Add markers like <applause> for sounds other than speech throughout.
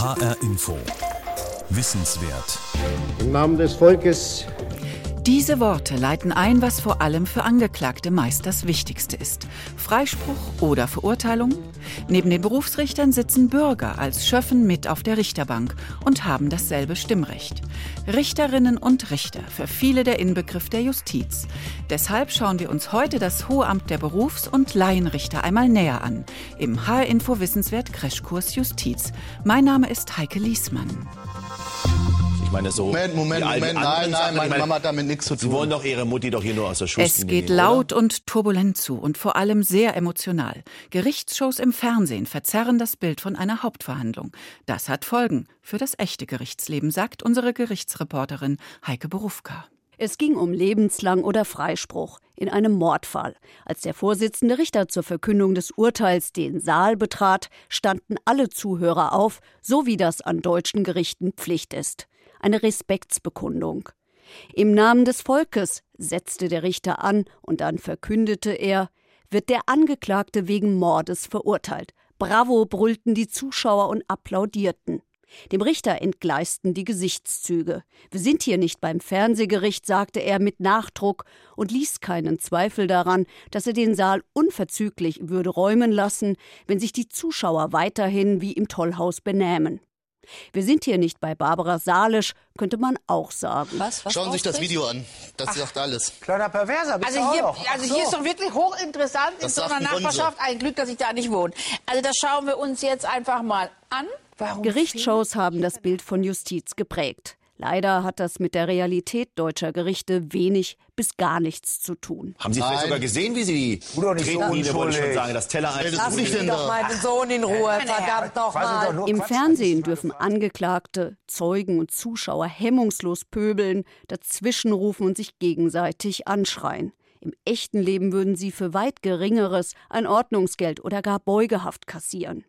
HR Info. Wissenswert. Im Namen des Volkes diese Worte leiten ein, was vor allem für Angeklagte meist das Wichtigste ist. Freispruch oder Verurteilung? Neben den Berufsrichtern sitzen Bürger als Schöffen mit auf der Richterbank und haben dasselbe Stimmrecht. Richterinnen und Richter, für viele der Inbegriff der Justiz. Deshalb schauen wir uns heute das Hohe Amt der Berufs- und Laienrichter einmal näher an. Im HR-Info Wissenswert Crashkurs Justiz. Mein Name ist Heike Liesmann. Ich meine, so. Moment, Moment, Moment. Nein, nein, meine Mama hat damit nichts zu tun. Sie wollen doch Ihre Mutti doch hier nur aus der Schule Es geht laut und turbulent zu und vor allem sehr emotional. Gerichtsshows im Fernsehen verzerren das Bild von einer Hauptverhandlung. Das hat Folgen für das echte Gerichtsleben, sagt unsere Gerichtsreporterin Heike Berufka. Es ging um lebenslang oder Freispruch in einem Mordfall. Als der Vorsitzende Richter zur Verkündung des Urteils den Saal betrat, standen alle Zuhörer auf, so wie das an deutschen Gerichten Pflicht ist eine Respektsbekundung. Im Namen des Volkes setzte der Richter an und dann verkündete er, wird der Angeklagte wegen Mordes verurteilt. Bravo brüllten die Zuschauer und applaudierten. Dem Richter entgleisten die Gesichtszüge. Wir sind hier nicht beim Fernsehgericht, sagte er mit Nachdruck und ließ keinen Zweifel daran, dass er den Saal unverzüglich würde räumen lassen, wenn sich die Zuschauer weiterhin wie im Tollhaus benähmen. Wir sind hier nicht bei Barbara Salisch, könnte man auch sagen. Was? Was Schauen Sie sich das Video an. Das Ach. sagt alles. Kleiner Perverser, bist also hier, also so. hier ist doch wirklich hochinteressant das in so einer Nachbarschaft. Ein Glück, dass ich da nicht wohne. Also das schauen wir uns jetzt einfach mal an. Warum Gerichtsshows haben das Bild von Justiz geprägt. Leider hat das mit der Realität deutscher Gerichte wenig bis gar nichts zu tun. Haben Sie vielleicht sogar gesehen, wie Sie die Tretmine, so wollte ich schon sagen, das Teller Lass mich denn doch meinen Sohn in Ruhe, verdammt doch mal. Im Fernsehen dürfen Angeklagte, Zeugen und Zuschauer hemmungslos pöbeln, dazwischenrufen und sich gegenseitig anschreien. Im echten Leben würden sie für weit geringeres ein Ordnungsgeld oder gar Beugehaft kassieren.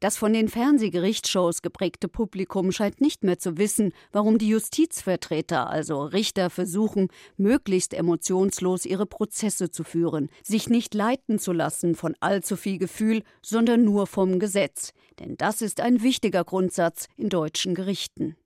Das von den Fernsehgerichtsshows geprägte Publikum scheint nicht mehr zu wissen, warum die Justizvertreter, also Richter, versuchen, möglichst emotionslos ihre Prozesse zu führen, sich nicht leiten zu lassen von allzu viel Gefühl, sondern nur vom Gesetz. Denn das ist ein wichtiger Grundsatz in deutschen Gerichten.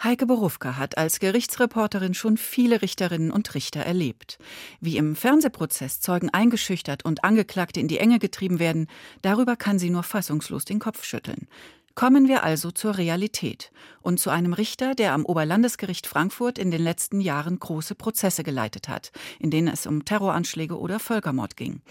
Heike Berufka hat als Gerichtsreporterin schon viele Richterinnen und Richter erlebt. Wie im Fernsehprozess Zeugen eingeschüchtert und Angeklagte in die Enge getrieben werden, darüber kann sie nur fassungslos den Kopf schütteln. Kommen wir also zur Realität und zu einem Richter, der am Oberlandesgericht Frankfurt in den letzten Jahren große Prozesse geleitet hat, in denen es um Terroranschläge oder Völkermord ging.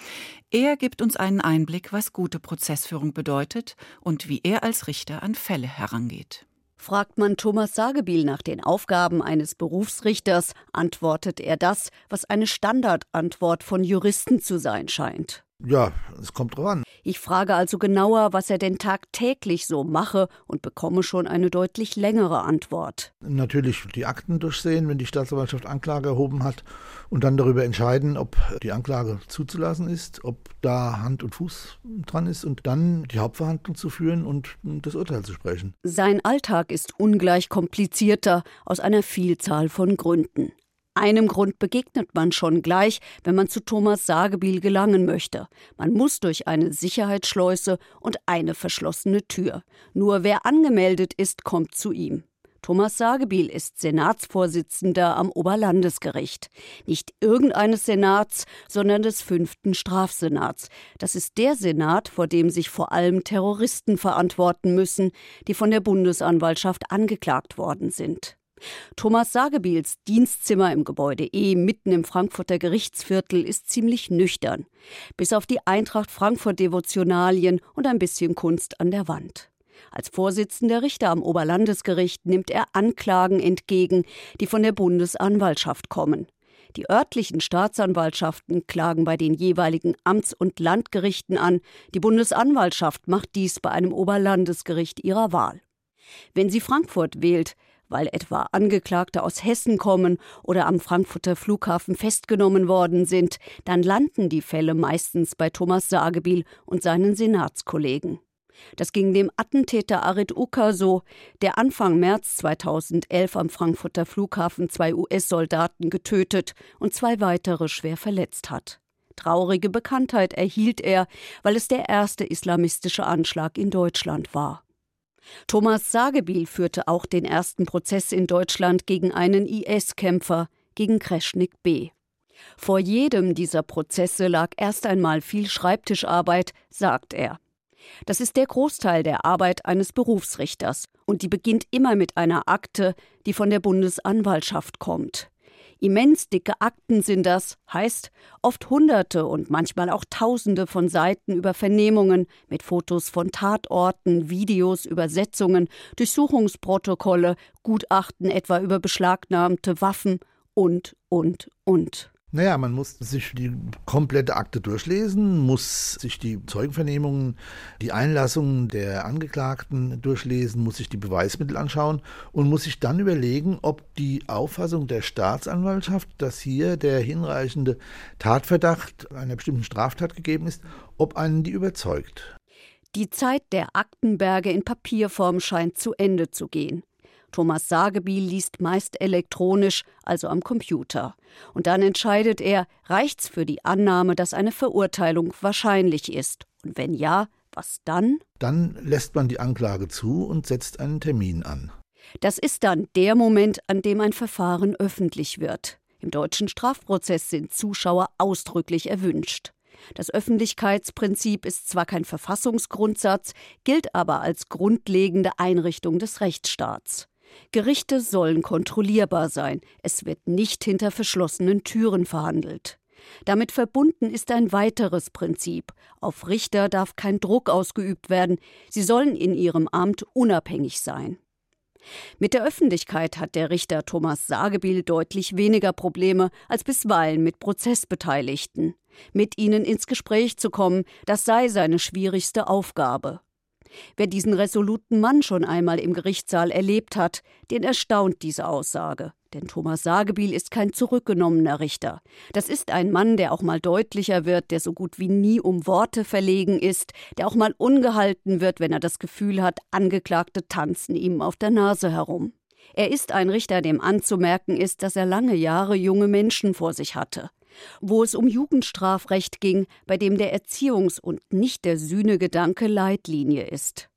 Er gibt uns einen Einblick, was gute Prozessführung bedeutet und wie er als Richter an Fälle herangeht. Fragt man Thomas Sagebiel nach den Aufgaben eines Berufsrichters, antwortet er das, was eine Standardantwort von Juristen zu sein scheint. Ja, es kommt drauf an. Ich frage also genauer, was er denn tagtäglich so mache und bekomme schon eine deutlich längere Antwort. Natürlich die Akten durchsehen, wenn die Staatsanwaltschaft Anklage erhoben hat und dann darüber entscheiden, ob die Anklage zuzulassen ist, ob da Hand und Fuß dran ist und dann die Hauptverhandlung zu führen und das Urteil zu sprechen. Sein Alltag ist ungleich komplizierter aus einer Vielzahl von Gründen. Einem Grund begegnet man schon gleich, wenn man zu Thomas Sagebiel gelangen möchte. Man muss durch eine Sicherheitsschleuse und eine verschlossene Tür. Nur wer angemeldet ist, kommt zu ihm. Thomas Sagebiel ist Senatsvorsitzender am Oberlandesgericht. Nicht irgendeines Senats, sondern des fünften Strafsenats. Das ist der Senat, vor dem sich vor allem Terroristen verantworten müssen, die von der Bundesanwaltschaft angeklagt worden sind. Thomas Sagebiels Dienstzimmer im Gebäude E mitten im Frankfurter Gerichtsviertel ist ziemlich nüchtern. Bis auf die Eintracht Frankfurt Devotionalien und ein bisschen Kunst an der Wand. Als Vorsitzender Richter am Oberlandesgericht nimmt er Anklagen entgegen, die von der Bundesanwaltschaft kommen. Die örtlichen Staatsanwaltschaften klagen bei den jeweiligen Amts- und Landgerichten an. Die Bundesanwaltschaft macht dies bei einem Oberlandesgericht ihrer Wahl. Wenn sie Frankfurt wählt, weil etwa Angeklagte aus Hessen kommen oder am Frankfurter Flughafen festgenommen worden sind, dann landen die Fälle meistens bei Thomas Sagebiel und seinen Senatskollegen. Das ging dem Attentäter Arid Uka so, der Anfang März 2011 am Frankfurter Flughafen zwei US-Soldaten getötet und zwei weitere schwer verletzt hat. Traurige Bekanntheit erhielt er, weil es der erste islamistische Anschlag in Deutschland war. Thomas Sagebiel führte auch den ersten Prozess in Deutschland gegen einen IS-Kämpfer, gegen Kreschnik B. Vor jedem dieser Prozesse lag erst einmal viel Schreibtischarbeit, sagt er. Das ist der Großteil der Arbeit eines Berufsrichters und die beginnt immer mit einer Akte, die von der Bundesanwaltschaft kommt. Immens dicke Akten sind das, heißt oft Hunderte und manchmal auch Tausende von Seiten über Vernehmungen mit Fotos von Tatorten, Videos, Übersetzungen, Durchsuchungsprotokolle, Gutachten etwa über beschlagnahmte Waffen und, und, und. Naja, man muss sich die komplette Akte durchlesen, muss sich die Zeugenvernehmungen, die Einlassungen der Angeklagten durchlesen, muss sich die Beweismittel anschauen und muss sich dann überlegen, ob die Auffassung der Staatsanwaltschaft, dass hier der hinreichende Tatverdacht einer bestimmten Straftat gegeben ist, ob einen die überzeugt. Die Zeit der Aktenberge in Papierform scheint zu Ende zu gehen. Thomas Sagebiel liest meist elektronisch, also am Computer. Und dann entscheidet er, reicht's für die Annahme, dass eine Verurteilung wahrscheinlich ist? Und wenn ja, was dann? Dann lässt man die Anklage zu und setzt einen Termin an. Das ist dann der Moment, an dem ein Verfahren öffentlich wird. Im deutschen Strafprozess sind Zuschauer ausdrücklich erwünscht. Das Öffentlichkeitsprinzip ist zwar kein Verfassungsgrundsatz, gilt aber als grundlegende Einrichtung des Rechtsstaats. Gerichte sollen kontrollierbar sein. Es wird nicht hinter verschlossenen Türen verhandelt. Damit verbunden ist ein weiteres Prinzip. Auf Richter darf kein Druck ausgeübt werden. Sie sollen in ihrem Amt unabhängig sein. Mit der Öffentlichkeit hat der Richter Thomas Sagebiel deutlich weniger Probleme als bisweilen mit Prozessbeteiligten. Mit ihnen ins Gespräch zu kommen, das sei seine schwierigste Aufgabe. Wer diesen resoluten Mann schon einmal im Gerichtssaal erlebt hat, den erstaunt diese Aussage. Denn Thomas Sagebiel ist kein zurückgenommener Richter. Das ist ein Mann, der auch mal deutlicher wird, der so gut wie nie um Worte verlegen ist, der auch mal ungehalten wird, wenn er das Gefühl hat, Angeklagte tanzen ihm auf der Nase herum. Er ist ein Richter, dem anzumerken ist, dass er lange Jahre junge Menschen vor sich hatte wo es um Jugendstrafrecht ging, bei dem der Erziehungs- und nicht der Sühnegedanke Leitlinie ist.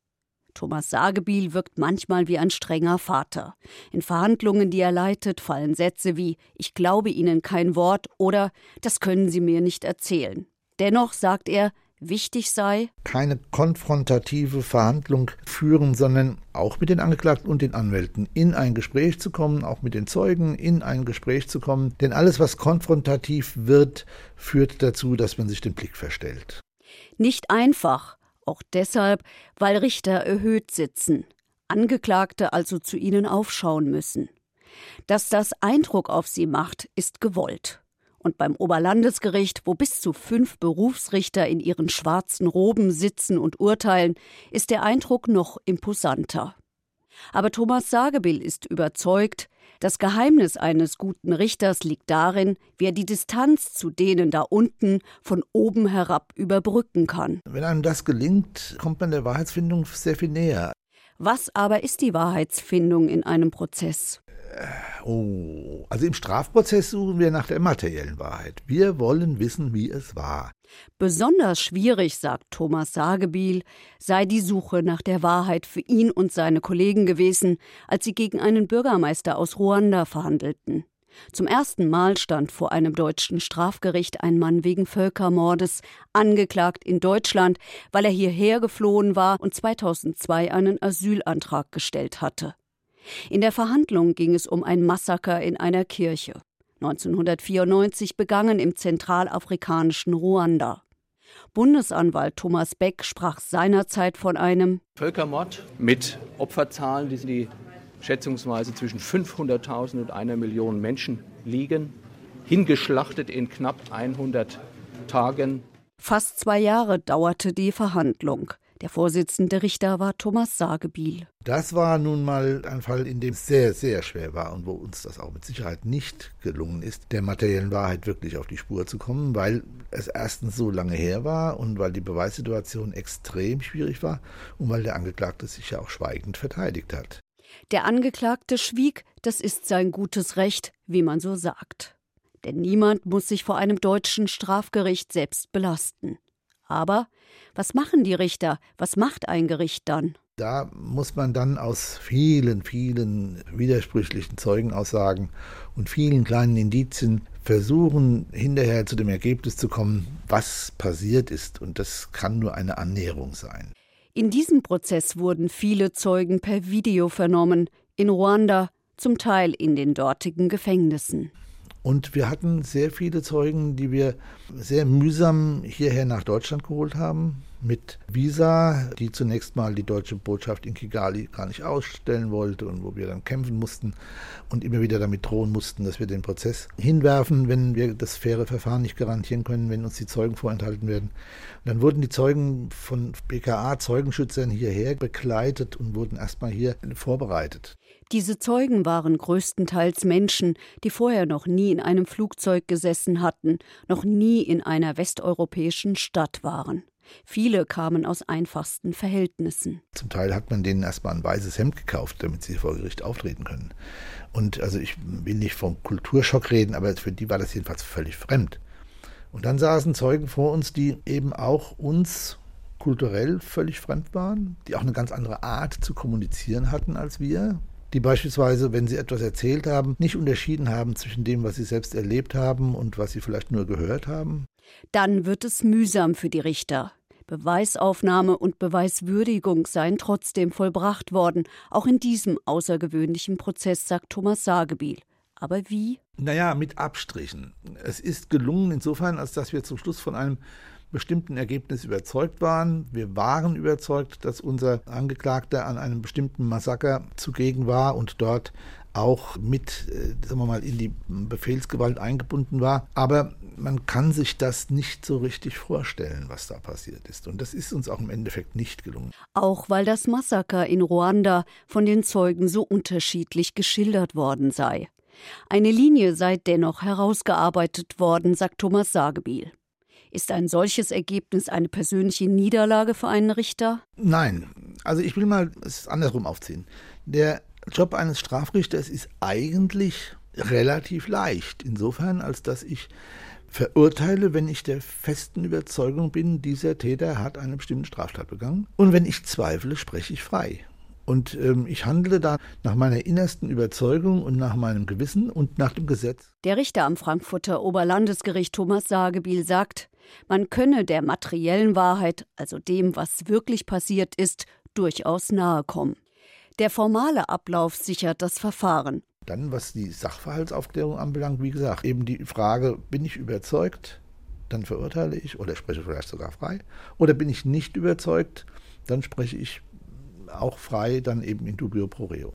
Thomas Sagebiel wirkt manchmal wie ein strenger Vater. In Verhandlungen, die er leitet, fallen Sätze wie Ich glaube Ihnen kein Wort oder Das können Sie mir nicht erzählen. Dennoch sagt er, wichtig sei, keine konfrontative Verhandlung führen, sondern auch mit den Angeklagten und den Anwälten in ein Gespräch zu kommen, auch mit den Zeugen in ein Gespräch zu kommen. Denn alles, was konfrontativ wird, führt dazu, dass man sich den Blick verstellt. Nicht einfach, auch deshalb, weil Richter erhöht sitzen, Angeklagte also zu ihnen aufschauen müssen. Dass das Eindruck auf sie macht, ist gewollt. Und beim Oberlandesgericht, wo bis zu fünf Berufsrichter in ihren schwarzen Roben sitzen und urteilen, ist der Eindruck noch imposanter. Aber Thomas Sagebill ist überzeugt, das Geheimnis eines guten Richters liegt darin, wie er die Distanz zu denen da unten von oben herab überbrücken kann. Wenn einem das gelingt, kommt man der Wahrheitsfindung sehr viel näher. Was aber ist die Wahrheitsfindung in einem Prozess? Oh, also im Strafprozess suchen wir nach der materiellen Wahrheit. Wir wollen wissen, wie es war. Besonders schwierig, sagt Thomas Sagebiel, sei die Suche nach der Wahrheit für ihn und seine Kollegen gewesen, als sie gegen einen Bürgermeister aus Ruanda verhandelten. Zum ersten Mal stand vor einem deutschen Strafgericht ein Mann wegen Völkermordes, angeklagt in Deutschland, weil er hierher geflohen war und 2002 einen Asylantrag gestellt hatte. In der Verhandlung ging es um ein Massaker in einer Kirche. 1994 begangen im zentralafrikanischen Ruanda. Bundesanwalt Thomas Beck sprach seinerzeit von einem Völkermord mit Opferzahlen, die, die schätzungsweise zwischen 500.000 und einer Million Menschen liegen, hingeschlachtet in knapp 100 Tagen. Fast zwei Jahre dauerte die Verhandlung. Der Vorsitzende Richter war Thomas Sagebiel. Das war nun mal ein Fall, in dem es sehr, sehr schwer war und wo uns das auch mit Sicherheit nicht gelungen ist, der materiellen Wahrheit wirklich auf die Spur zu kommen, weil es erstens so lange her war und weil die Beweissituation extrem schwierig war und weil der Angeklagte sich ja auch schweigend verteidigt hat. Der Angeklagte schwieg, das ist sein gutes Recht, wie man so sagt. Denn niemand muss sich vor einem deutschen Strafgericht selbst belasten. Aber was machen die Richter? Was macht ein Gericht dann? Da muss man dann aus vielen, vielen widersprüchlichen Zeugenaussagen und vielen kleinen Indizien versuchen, hinterher zu dem Ergebnis zu kommen, was passiert ist. Und das kann nur eine Annäherung sein. In diesem Prozess wurden viele Zeugen per Video vernommen, in Ruanda, zum Teil in den dortigen Gefängnissen. Und wir hatten sehr viele Zeugen, die wir sehr mühsam hierher nach Deutschland geholt haben mit Visa, die zunächst mal die deutsche Botschaft in Kigali gar nicht ausstellen wollte und wo wir dann kämpfen mussten und immer wieder damit drohen mussten, dass wir den Prozess hinwerfen, wenn wir das faire Verfahren nicht garantieren können, wenn uns die Zeugen vorenthalten werden. Und dann wurden die Zeugen von BKA Zeugenschützern hierher begleitet und wurden erstmal hier vorbereitet. Diese Zeugen waren größtenteils Menschen, die vorher noch nie in einem Flugzeug gesessen hatten, noch nie in einer westeuropäischen Stadt waren. Viele kamen aus einfachsten Verhältnissen. Zum Teil hat man denen erstmal ein weißes Hemd gekauft, damit sie vor Gericht auftreten können. Und also ich will nicht vom Kulturschock reden, aber für die war das jedenfalls völlig fremd. Und dann saßen Zeugen vor uns, die eben auch uns kulturell völlig fremd waren, die auch eine ganz andere Art zu kommunizieren hatten als wir, die beispielsweise, wenn sie etwas erzählt haben, nicht unterschieden haben zwischen dem, was sie selbst erlebt haben und was sie vielleicht nur gehört haben. Dann wird es mühsam für die Richter. Beweisaufnahme und Beweiswürdigung seien trotzdem vollbracht worden, auch in diesem außergewöhnlichen Prozess, sagt Thomas Sagebiel. Aber wie? Naja, mit Abstrichen. Es ist gelungen insofern, als dass wir zum Schluss von einem bestimmten Ergebnis überzeugt waren. Wir waren überzeugt, dass unser Angeklagter an einem bestimmten Massaker zugegen war und dort auch mit, äh, sagen wir mal, in die Befehlsgewalt eingebunden war. Aber man kann sich das nicht so richtig vorstellen, was da passiert ist. Und das ist uns auch im Endeffekt nicht gelungen. Auch weil das Massaker in Ruanda von den Zeugen so unterschiedlich geschildert worden sei. Eine Linie sei dennoch herausgearbeitet worden, sagt Thomas Sagebiel. Ist ein solches Ergebnis eine persönliche Niederlage für einen Richter? Nein. Also ich will mal es andersrum aufziehen. Der Job eines Strafrichters ist eigentlich relativ leicht, insofern als dass ich verurteile, wenn ich der festen Überzeugung bin, dieser Täter hat eine bestimmte Straftat begangen. Und wenn ich zweifle, spreche ich frei. Und ähm, ich handle da nach meiner innersten Überzeugung und nach meinem Gewissen und nach dem Gesetz. Der Richter am Frankfurter Oberlandesgericht Thomas Sagebiel sagt, man könne der materiellen Wahrheit, also dem, was wirklich passiert ist, durchaus nahe kommen. Der formale Ablauf sichert das Verfahren. Dann, was die Sachverhaltsaufklärung anbelangt, wie gesagt, eben die Frage, bin ich überzeugt, dann verurteile ich oder spreche vielleicht sogar frei. Oder bin ich nicht überzeugt, dann spreche ich auch frei dann eben in dubio pro reo.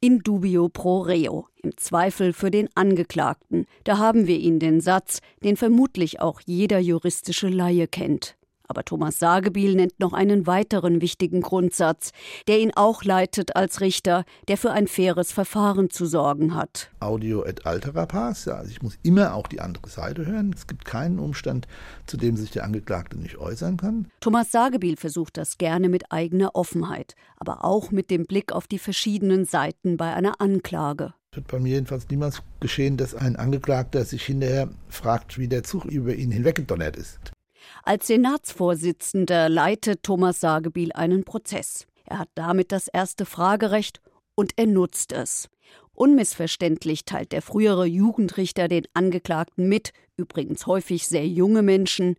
In dubio pro reo, im Zweifel für den Angeklagten. Da haben wir ihn den Satz, den vermutlich auch jeder juristische Laie kennt. Aber Thomas Sagebiel nennt noch einen weiteren wichtigen Grundsatz, der ihn auch leitet als Richter, der für ein faires Verfahren zu sorgen hat. Audio et altera pars, ja, also ich muss immer auch die andere Seite hören. Es gibt keinen Umstand, zu dem sich der Angeklagte nicht äußern kann. Thomas Sagebiel versucht das gerne mit eigener Offenheit, aber auch mit dem Blick auf die verschiedenen Seiten bei einer Anklage. Es wird bei mir jedenfalls niemals geschehen, dass ein Angeklagter sich hinterher fragt, wie der Zug über ihn hinweggedonnert ist. Als Senatsvorsitzender leitet Thomas Sagebiel einen Prozess. Er hat damit das erste Fragerecht und er nutzt es. Unmissverständlich teilt der frühere Jugendrichter den Angeklagten mit, übrigens häufig sehr junge Menschen,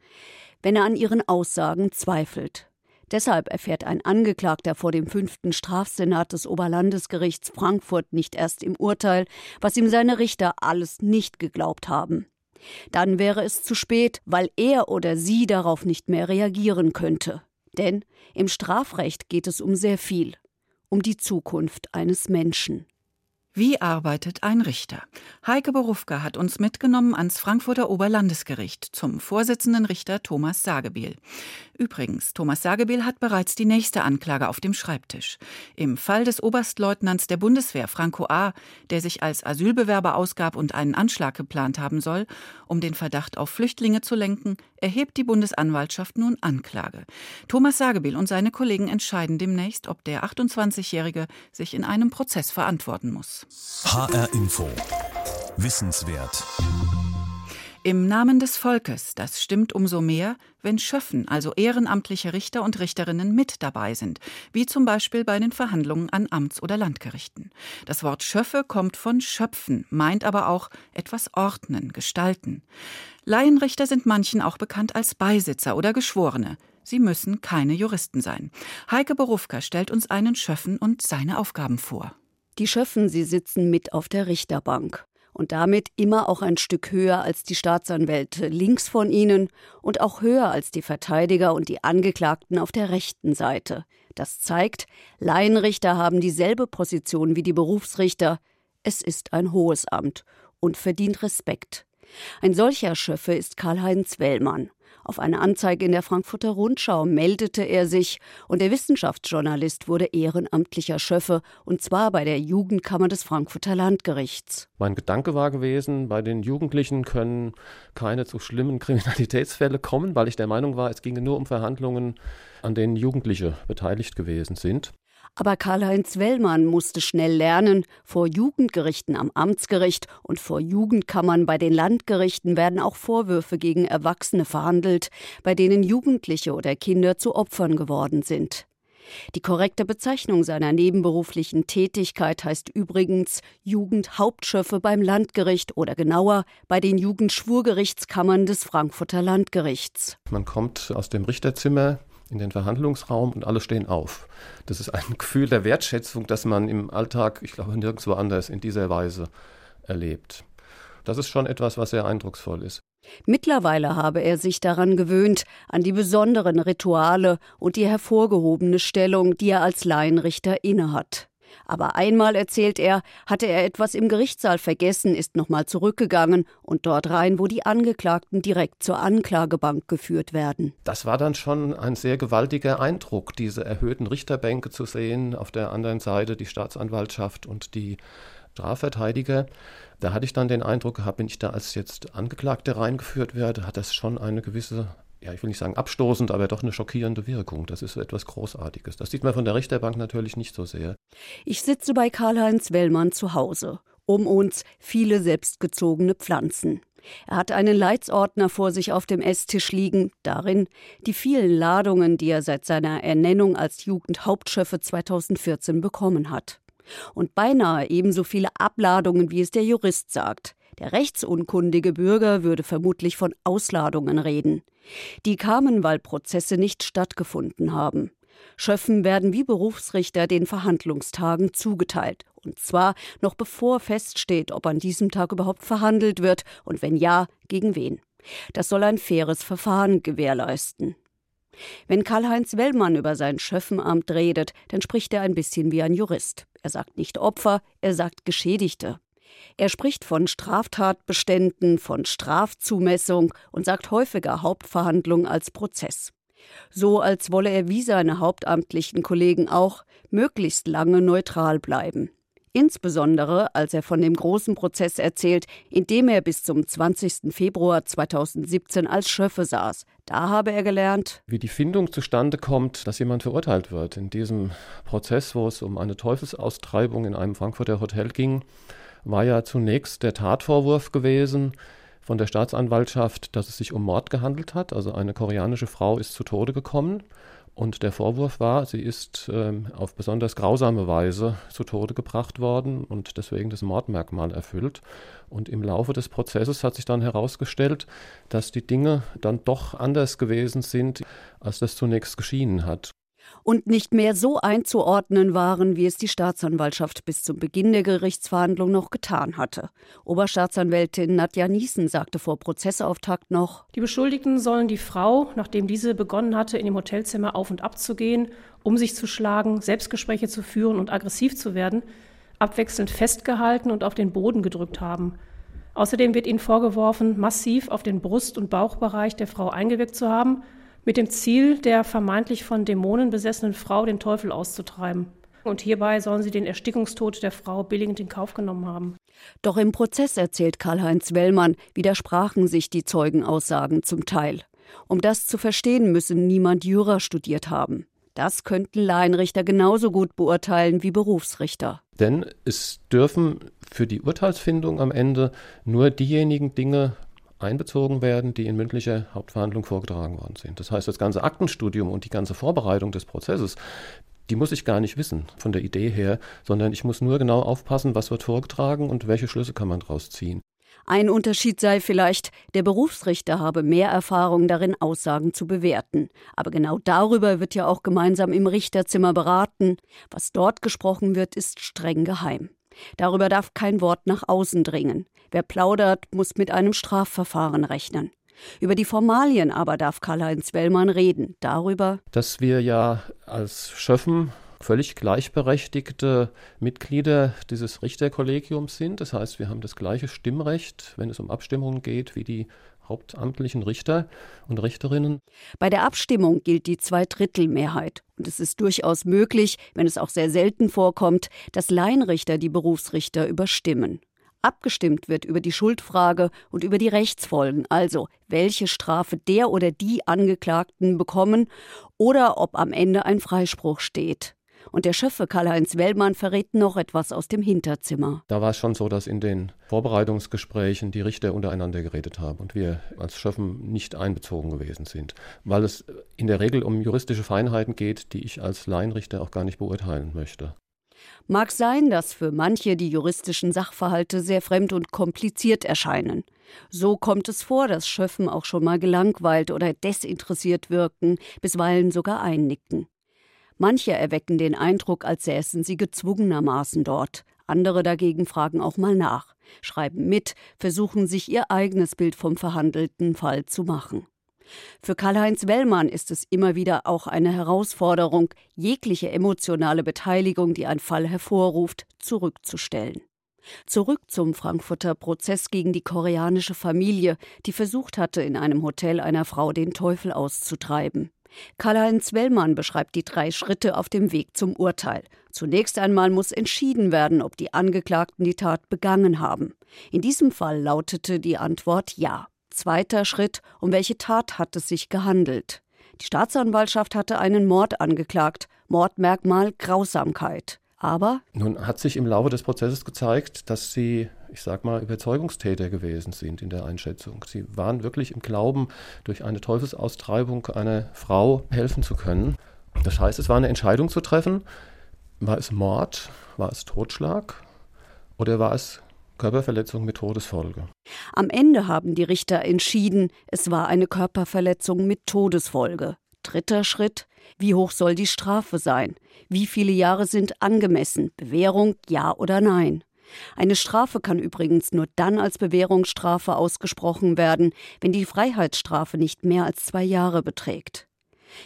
wenn er an ihren Aussagen zweifelt. Deshalb erfährt ein Angeklagter vor dem fünften Strafsenat des Oberlandesgerichts Frankfurt nicht erst im Urteil, was ihm seine Richter alles nicht geglaubt haben. Dann wäre es zu spät, weil er oder sie darauf nicht mehr reagieren könnte. Denn im Strafrecht geht es um sehr viel, um die Zukunft eines Menschen. Wie arbeitet ein Richter? Heike Berufka hat uns mitgenommen ans Frankfurter Oberlandesgericht zum Vorsitzenden Richter Thomas Sagebiel. Übrigens, Thomas Sagebiel hat bereits die nächste Anklage auf dem Schreibtisch. Im Fall des Oberstleutnants der Bundeswehr Franco A., der sich als Asylbewerber ausgab und einen Anschlag geplant haben soll, um den Verdacht auf Flüchtlinge zu lenken, erhebt die Bundesanwaltschaft nun Anklage. Thomas Sagebiel und seine Kollegen entscheiden demnächst, ob der 28-Jährige sich in einem Prozess verantworten muss. HR Info. Wissenswert. Im Namen des Volkes, das stimmt umso mehr, wenn Schöffen, also ehrenamtliche Richter und Richterinnen, mit dabei sind, wie zum Beispiel bei den Verhandlungen an Amts- oder Landgerichten. Das Wort Schöffe kommt von Schöpfen, meint aber auch etwas ordnen, gestalten. Laienrichter sind manchen auch bekannt als Beisitzer oder Geschworene. Sie müssen keine Juristen sein. Heike Berufka stellt uns einen Schöffen und seine Aufgaben vor. Die Schöffen, sie sitzen mit auf der Richterbank und damit immer auch ein Stück höher als die Staatsanwälte links von ihnen und auch höher als die Verteidiger und die Angeklagten auf der rechten Seite. Das zeigt, Laienrichter haben dieselbe Position wie die Berufsrichter. Es ist ein hohes Amt und verdient Respekt. Ein solcher Schöffe ist Karl-Heinz Wellmann. Auf eine Anzeige in der Frankfurter Rundschau meldete er sich und der Wissenschaftsjournalist wurde ehrenamtlicher Schöffe und zwar bei der Jugendkammer des Frankfurter Landgerichts. Mein Gedanke war gewesen, bei den Jugendlichen können keine zu schlimmen Kriminalitätsfälle kommen, weil ich der Meinung war, es ginge nur um Verhandlungen, an denen Jugendliche beteiligt gewesen sind. Aber Karl-Heinz Wellmann musste schnell lernen, vor Jugendgerichten am Amtsgericht und vor Jugendkammern bei den Landgerichten werden auch Vorwürfe gegen Erwachsene verhandelt, bei denen Jugendliche oder Kinder zu Opfern geworden sind. Die korrekte Bezeichnung seiner nebenberuflichen Tätigkeit heißt übrigens Jugendhauptschöffe beim Landgericht oder genauer bei den Jugendschwurgerichtskammern des Frankfurter Landgerichts. Man kommt aus dem Richterzimmer in den Verhandlungsraum und alle stehen auf. Das ist ein <laughs> Gefühl der Wertschätzung, das man im Alltag, ich glaube, nirgendwo anders in dieser Weise erlebt. Das ist schon etwas, was sehr eindrucksvoll ist. Mittlerweile habe er sich daran gewöhnt, an die besonderen Rituale und die hervorgehobene Stellung, die er als Laienrichter innehat. Aber einmal, erzählt er, hatte er etwas im Gerichtssaal vergessen, ist nochmal zurückgegangen und dort rein, wo die Angeklagten direkt zur Anklagebank geführt werden. Das war dann schon ein sehr gewaltiger Eindruck, diese erhöhten Richterbänke zu sehen, auf der anderen Seite die Staatsanwaltschaft und die Strafverteidiger. Da hatte ich dann den Eindruck gehabt, wenn ich da als jetzt Angeklagter reingeführt werde, hat das schon eine gewisse ja, ich will nicht sagen abstoßend, aber doch eine schockierende Wirkung. Das ist so etwas Großartiges. Das sieht man von der Richterbank natürlich nicht so sehr. Ich sitze bei Karl-Heinz Wellmann zu Hause. Um uns viele selbstgezogene Pflanzen. Er hat einen Leitsordner vor sich auf dem Esstisch liegen, darin die vielen Ladungen, die er seit seiner Ernennung als Jugendhauptschöffe 2014 bekommen hat. Und beinahe ebenso viele Abladungen, wie es der Jurist sagt. Der rechtsunkundige Bürger würde vermutlich von Ausladungen reden. Die kamen, weil Prozesse nicht stattgefunden haben. Schöffen werden wie Berufsrichter den Verhandlungstagen zugeteilt. Und zwar noch bevor feststeht, ob an diesem Tag überhaupt verhandelt wird und wenn ja, gegen wen. Das soll ein faires Verfahren gewährleisten. Wenn Karl-Heinz Wellmann über sein Schöffenamt redet, dann spricht er ein bisschen wie ein Jurist. Er sagt nicht Opfer, er sagt Geschädigte. Er spricht von Straftatbeständen, von Strafzumessung und sagt häufiger Hauptverhandlung als Prozess. So als wolle er wie seine hauptamtlichen Kollegen auch möglichst lange neutral bleiben. Insbesondere als er von dem großen Prozess erzählt, in dem er bis zum 20. Februar 2017 als Schöffe saß. Da habe er gelernt, wie die Findung zustande kommt, dass jemand verurteilt wird. In diesem Prozess, wo es um eine Teufelsaustreibung in einem Frankfurter Hotel ging, war ja zunächst der Tatvorwurf gewesen von der Staatsanwaltschaft, dass es sich um Mord gehandelt hat. Also eine koreanische Frau ist zu Tode gekommen. Und der Vorwurf war, sie ist ähm, auf besonders grausame Weise zu Tode gebracht worden und deswegen das Mordmerkmal erfüllt. Und im Laufe des Prozesses hat sich dann herausgestellt, dass die Dinge dann doch anders gewesen sind, als das zunächst geschienen hat und nicht mehr so einzuordnen waren, wie es die Staatsanwaltschaft bis zum Beginn der Gerichtsverhandlung noch getan hatte. Oberstaatsanwältin Nadja Niesen sagte vor Prozessauftakt noch: Die Beschuldigten sollen die Frau, nachdem diese begonnen hatte, in dem Hotelzimmer auf und ab zu gehen, um sich zu schlagen, Selbstgespräche zu führen und aggressiv zu werden, abwechselnd festgehalten und auf den Boden gedrückt haben. Außerdem wird ihnen vorgeworfen, massiv auf den Brust- und Bauchbereich der Frau eingewirkt zu haben mit dem Ziel, der vermeintlich von Dämonen besessenen Frau den Teufel auszutreiben. Und hierbei sollen sie den Erstickungstod der Frau billigend in Kauf genommen haben. Doch im Prozess, erzählt Karl-Heinz Wellmann, widersprachen sich die Zeugenaussagen zum Teil. Um das zu verstehen, müsse niemand Jura studiert haben. Das könnten Laienrichter genauso gut beurteilen wie Berufsrichter. Denn es dürfen für die Urteilsfindung am Ende nur diejenigen Dinge einbezogen werden, die in mündlicher Hauptverhandlung vorgetragen worden sind. Das heißt, das ganze Aktenstudium und die ganze Vorbereitung des Prozesses, die muss ich gar nicht wissen von der Idee her, sondern ich muss nur genau aufpassen, was wird vorgetragen und welche Schlüsse kann man daraus ziehen. Ein Unterschied sei vielleicht, der Berufsrichter habe mehr Erfahrung darin, Aussagen zu bewerten. Aber genau darüber wird ja auch gemeinsam im Richterzimmer beraten. Was dort gesprochen wird, ist streng geheim. Darüber darf kein Wort nach außen dringen. Wer plaudert, muss mit einem Strafverfahren rechnen. Über die Formalien aber darf Karl-Heinz Wellmann reden. Darüber, dass wir ja als Schöffen völlig gleichberechtigte Mitglieder dieses Richterkollegiums sind. Das heißt, wir haben das gleiche Stimmrecht, wenn es um Abstimmungen geht, wie die hauptamtlichen Richter und Richterinnen. Bei der Abstimmung gilt die Zweidrittelmehrheit. Und es ist durchaus möglich, wenn es auch sehr selten vorkommt, dass Laienrichter die Berufsrichter überstimmen. Abgestimmt wird über die Schuldfrage und über die Rechtsfolgen, also welche Strafe der oder die Angeklagten bekommen oder ob am Ende ein Freispruch steht. Und der Schöffe Karl-Heinz Wellmann verrät noch etwas aus dem Hinterzimmer. Da war es schon so, dass in den Vorbereitungsgesprächen die Richter untereinander geredet haben und wir als Schöffen nicht einbezogen gewesen sind, weil es in der Regel um juristische Feinheiten geht, die ich als Laienrichter auch gar nicht beurteilen möchte. Mag sein, dass für manche die juristischen Sachverhalte sehr fremd und kompliziert erscheinen. So kommt es vor, dass Schöffen auch schon mal gelangweilt oder desinteressiert wirken, bisweilen sogar einnicken. Manche erwecken den Eindruck, als säßen sie gezwungenermaßen dort. Andere dagegen fragen auch mal nach, schreiben mit, versuchen sich ihr eigenes Bild vom verhandelten Fall zu machen. Für Karl-Heinz Wellmann ist es immer wieder auch eine Herausforderung, jegliche emotionale Beteiligung, die ein Fall hervorruft, zurückzustellen. Zurück zum Frankfurter Prozess gegen die koreanische Familie, die versucht hatte, in einem Hotel einer Frau den Teufel auszutreiben. Karl-Heinz Wellmann beschreibt die drei Schritte auf dem Weg zum Urteil. Zunächst einmal muss entschieden werden, ob die Angeklagten die Tat begangen haben. In diesem Fall lautete die Antwort Ja. Zweiter Schritt, um welche Tat hat es sich gehandelt? Die Staatsanwaltschaft hatte einen Mord angeklagt. Mordmerkmal Grausamkeit. Aber nun hat sich im Laufe des Prozesses gezeigt, dass sie, ich sag mal, Überzeugungstäter gewesen sind in der Einschätzung. Sie waren wirklich im Glauben, durch eine Teufelsaustreibung einer Frau helfen zu können. Das heißt, es war eine Entscheidung zu treffen. War es Mord? War es Totschlag? Oder war es Körperverletzung mit Todesfolge? Am Ende haben die Richter entschieden, es war eine Körperverletzung mit Todesfolge. Dritter Schritt, wie hoch soll die Strafe sein? Wie viele Jahre sind angemessen? Bewährung, ja oder nein? Eine Strafe kann übrigens nur dann als Bewährungsstrafe ausgesprochen werden, wenn die Freiheitsstrafe nicht mehr als zwei Jahre beträgt.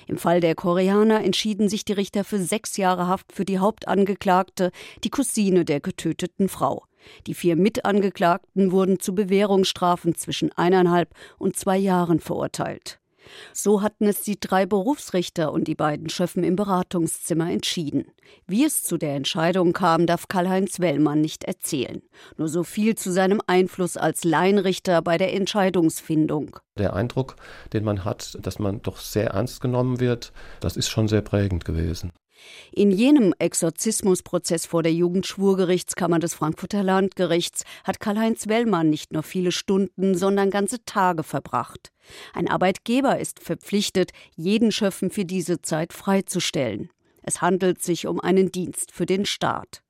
Im Fall der Koreaner entschieden sich die Richter für sechs Jahre Haft für die Hauptangeklagte, die Cousine der getöteten Frau. Die vier Mitangeklagten wurden zu Bewährungsstrafen zwischen eineinhalb und zwei Jahren verurteilt. So hatten es die drei Berufsrichter und die beiden Schöffen im Beratungszimmer entschieden. Wie es zu der Entscheidung kam, darf Karl-Heinz Wellmann nicht erzählen. Nur so viel zu seinem Einfluss als Laienrichter bei der Entscheidungsfindung. Der Eindruck, den man hat, dass man doch sehr ernst genommen wird, das ist schon sehr prägend gewesen. In jenem Exorzismusprozess vor der Jugendschwurgerichtskammer des Frankfurter Landgerichts hat Karl-Heinz Wellmann nicht nur viele Stunden, sondern ganze Tage verbracht. Ein Arbeitgeber ist verpflichtet, jeden Schöffen für diese Zeit freizustellen. Es handelt sich um einen Dienst für den Staat.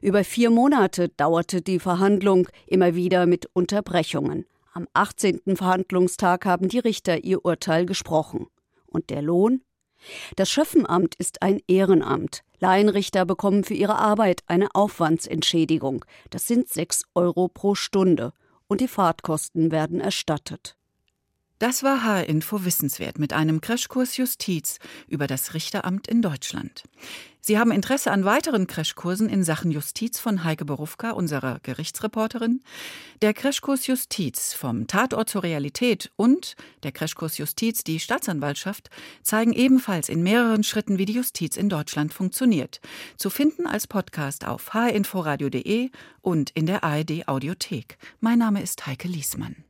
Über vier Monate dauerte die Verhandlung, immer wieder mit Unterbrechungen. Am 18. Verhandlungstag haben die Richter ihr Urteil gesprochen. Und der Lohn? Das Schöffenamt ist ein Ehrenamt. Laienrichter bekommen für ihre Arbeit eine Aufwandsentschädigung. Das sind sechs Euro pro Stunde. Und die Fahrtkosten werden erstattet. Das war H-Info Wissenswert mit einem Crashkurs Justiz über das Richteramt in Deutschland. Sie haben Interesse an weiteren Crashkursen in Sachen Justiz von Heike Berufka, unserer Gerichtsreporterin. Der Crashkurs Justiz vom Tatort zur Realität und der Crashkurs Justiz die Staatsanwaltschaft zeigen ebenfalls in mehreren Schritten, wie die Justiz in Deutschland funktioniert. Zu finden als Podcast auf hinforadio.de und in der ARD Audiothek. Mein Name ist Heike Liesmann.